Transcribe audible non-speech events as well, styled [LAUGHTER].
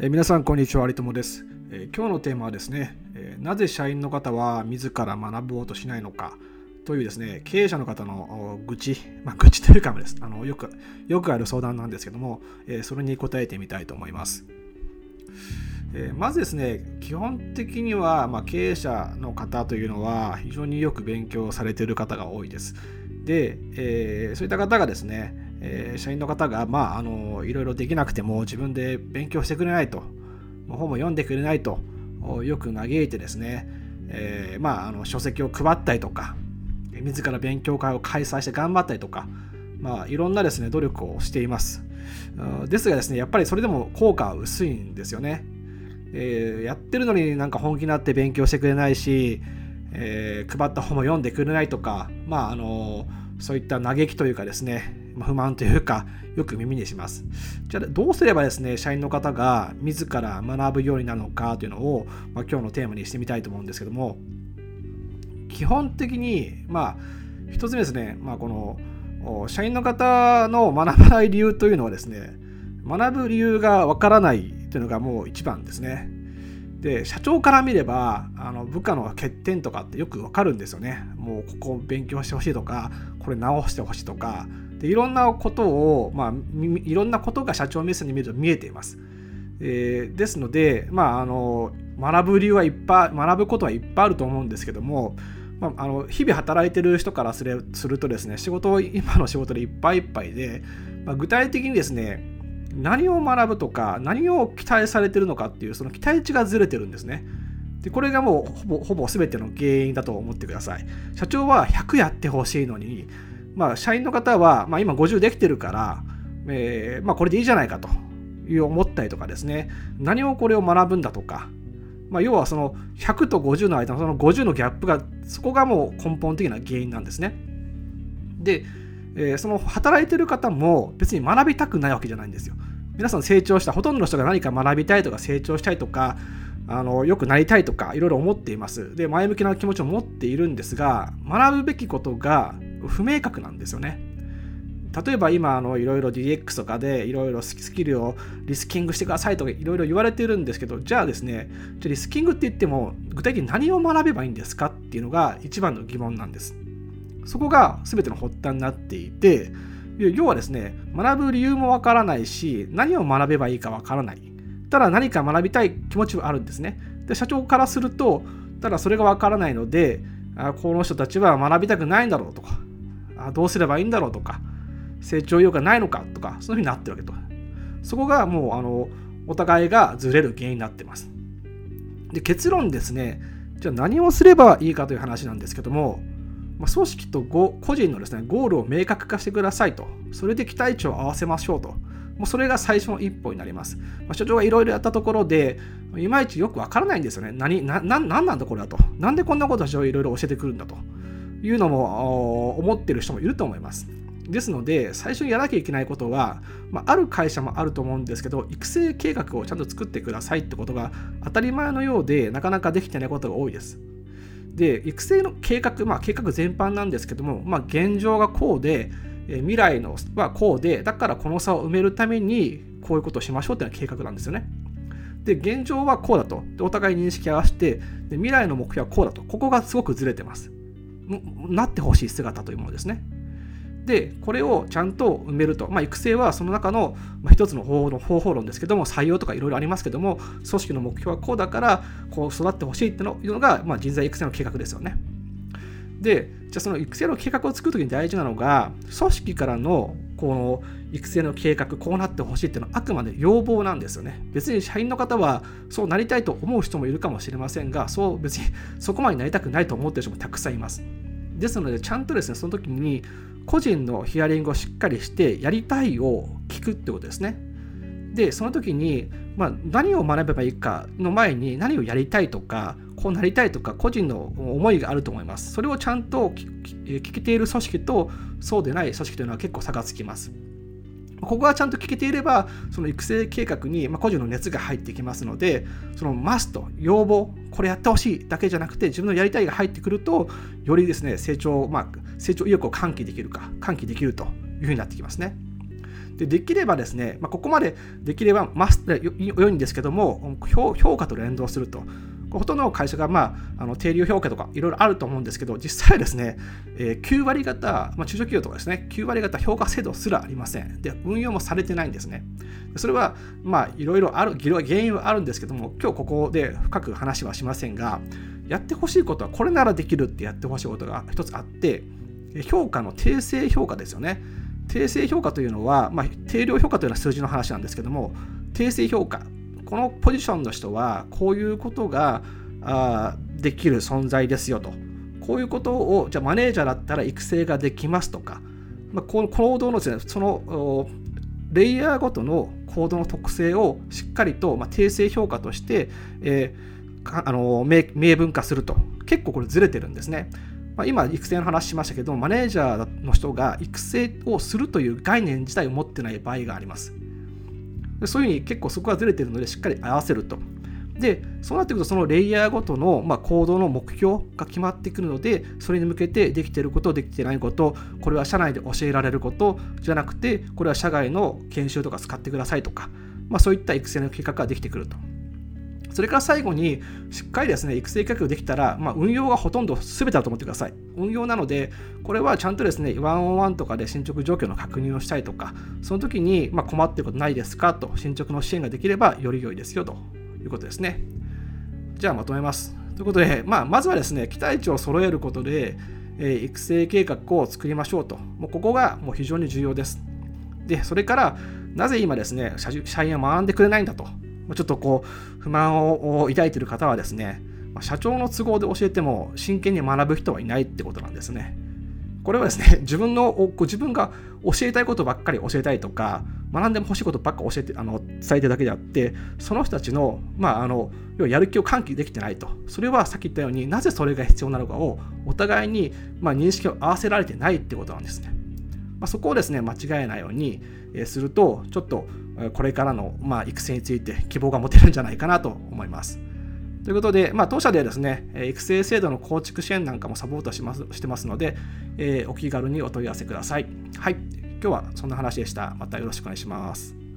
え皆さんこんにちは有友です、え今日のテーマはですね、えなぜ社員の方は自ら学ぼうとしないのかというですね経営者の方の愚痴、まあ、愚痴 [LAUGHS] というかです。あのよくよくある相談なんですけども、えそれに答えてみたいと思います、えまずですね基本的には、まあ、経営者の方というのは非常によく勉強されている方が多いです。で、え、そういった方がですねえー、社員の方が、まあ、あのいろいろできなくても自分で勉強してくれないと、本も読んでくれないと、よく嘆いてですね、えー、まあ、あの書籍を配ったりとか、自ら勉強会を開催して頑張ったりとか、まあ、いろんなですね、努力をしています。ですがですね、やっぱりそれでも効果は薄いんですよね。えー、やってるのになんか本気になって勉強してくれないし、えー、配った本も読んでくれないとか、まあ、あのそういった嘆きというかですね、不満というか、よく耳にします。じゃあ、どうすればですね、社員の方が自ら学ぶようになるのかというのを、まあ、今日のテーマにしてみたいと思うんですけども、基本的に、まあ、一つ目ですね、まあ、この、社員の方の学ばない理由というのはですね、学ぶ理由がわからないというのがもう一番ですね。で社長から見ればあの部下の欠点とかってよくわかるんですよね。もうここを勉強してほしいとかこれ直してほしいとかでいろんなことを、まあ、いろんなことが社長目線で見ると見えています。えー、ですので、まあ、あの学ぶ理由はいっぱい学ぶことはいっぱいあると思うんですけども、まあ、あの日々働いてる人からするとですね仕事今の仕事でいっぱいいっぱいで、まあ、具体的にですね何を学ぶとか何を期待されてるのかっていうその期待値がずれてるんですね。でこれがもうほぼほぼ全ての原因だと思ってください。社長は100やってほしいのに、まあ、社員の方は、まあ、今50できてるから、えー、まあ、これでいいじゃないかという思ったりとかですね何をこれを学ぶんだとか、ま、要はその100と50の間のその50のギャップがそこがもう根本的な原因なんですね。でえー、その働いてる方も別に学びたくないわけじゃないんですよ。皆さん成長した、ほとんどの人が何か学びたいとか成長したいとか、あのよくなりたいとかいろいろ思っています。で、前向きな気持ちを持っているんですが、学ぶべきことが不明確なんですよね。例えば今あのいろいろ DX とかでいろいろスキルをリスキングしてくださいとかいろいろ言われてるんですけどじゃあですねじゃリスキングって言っても具体的に何を学べばいいんですかっていうのが一番の疑問なんです。そこが全ての発端になっていて、要はですね、学ぶ理由もわからないし、何を学べばいいかわからない。ただ何か学びたい気持ちはあるんですね。で、社長からすると、ただそれがわからないので、あこの人たちは学びたくないんだろうとか、あどうすればいいんだろうとか、成長意欲がないのかとか、そういうふうになってるわけと。そこがもう、あの、お互いがずれる原因になってます。で、結論ですね、じゃあ何をすればいいかという話なんですけども、まあ、組織と個人のですね、ゴールを明確化してくださいと。それで期待値を合わせましょうと。もうそれが最初の一歩になります。まあ、所長がいろいろやったところで、いまいちよくわからないんですよね。何、な、ななんだこれはと。なんでこんなことをいろいろ教えてくるんだというのも思ってる人もいると思います。ですので、最初にやらなきゃいけないことは、まあ、ある会社もあると思うんですけど、育成計画をちゃんと作ってくださいってことが当たり前のようで、なかなかできてないことが多いです。で、育成の計画、まあ、計画全般なんですけども、まあ、現状がこうで、未来のはこうで、だからこの差を埋めるために、こういうことをしましょうっていうのは計画なんですよね。で、現状はこうだと。でお互い認識合わせてで、未来の目標はこうだと。ここがすごくずれてます。なってほしい姿というものですね。でこれをちゃんと埋めると、まあ、育成はその中の一つの方法論ですけども採用とかいろいろありますけども組織の目標はこうだからこう育ってほしいっていうのが、まあ、人材育成の計画ですよね。でじゃあその育成の計画を作るときに大事なのが組織からのこの育成の計画こうなってほしいっていうのはあくまで要望なんですよね。別に社員の方はそうなりたいと思う人もいるかもしれませんがそう別にそこまでなりたくないと思ってる人もたくさんいます。ですのでちゃんとですねその時に個人のヒアリングをしっかりしてやりたいを聞くってことですね。でその時に、まあ、何を学べばいいかの前に何をやりたいとかこうなりたいとか個人の思いがあると思います。それをちゃんと聞けている組織とそうでない組織というのは結構差がつきます。ここがちゃんと聞けていれば、その育成計画に個人の熱が入ってきますので、そのマスト、要望、これやってほしいだけじゃなくて、自分のやりたいが入ってくると、よりですね、成長を、まあ、成長意欲を喚起できるか、喚起できるというふうになってきますね。でできればですね、まあ、ここまでできればマス良いんですけども、評価と連動すると。ほとんどの会社が、まあ、あの定量評価とかいろいろあると思うんですけど、実際ですね、えー、9割方、まあ、中小企業とかですね、9割方評価制度すらありません。で、運用もされてないんですね。それは、まあ、いろいろある、原因はあるんですけども、今日ここで深く話はしませんが、やってほしいことはこれならできるってやってほしいことが一つあって、評価の訂正評価ですよね。訂正評価というのは、まあ、定量評価というのは数字の話なんですけども、訂正評価、このポジションの人はこういうことがあできる存在ですよと。こういうことを、じゃマネージャーだったら育成ができますとか、まあ、この行動のですね、そのレイヤーごとの行動の特性をしっかりと、まあ、訂正評価として、えー、あの明文化すると。結構これずれてるんですね。まあ、今、育成の話しましたけど、マネージャーの人が育成をするという概念自体を持ってない場合がありますで。そういうふうに結構そこがずれてるので、しっかり合わせると。で、そうなってくると、そのレイヤーごとの、まあ、行動の目標が決まってくるので、それに向けてできていること、できてないこと、これは社内で教えられることじゃなくて、これは社外の研修とか使ってくださいとか、まあ、そういった育成の計画ができてくると。それから最後に、しっかりですね、育成計画できたら、まあ、運用がほとんど全てだと思ってください。運用なので、これはちゃんとですね、ワンオンワンとかで進捗状況の確認をしたいとか、その時に、ま困ってることないですか？と、進捗の支援ができればより良いですよということですね。じゃあまとめます。ということで、まあ、まずはですね、期待値を揃えることで、えー、育成計画を作りましょうと。もうここがもう非常に重要です。で、それから、なぜ今ですね、社員は学んでくれないんだと。ちょっとこう不満を抱いている方はですね、社長の都合で教えても真剣に学ぶ人はいないってことなんですね。これはですね、[LAUGHS] 自分の自分が教えたいことばっかり教えたいとか、学んでほしいことばっか教えてあの伝えてるだけであって、その人たちの,、まあ、あの要はやる気を喚起できてないと。それはさっき言ったようになぜそれが必要なのかをお互いに、まあ、認識を合わせられてないってことなんですね。まあ、そこをですね、間違えないようにすると、ちょっとこれからの、まあ、育成について希望が持てるんじゃないかなと思います。ということで、まあ、当社ではですね、育成制度の構築支援なんかもサポートしますしてますので、えー、お気軽にお問い合わせください。はい。今日はそんな話でした。またよろしくお願いします。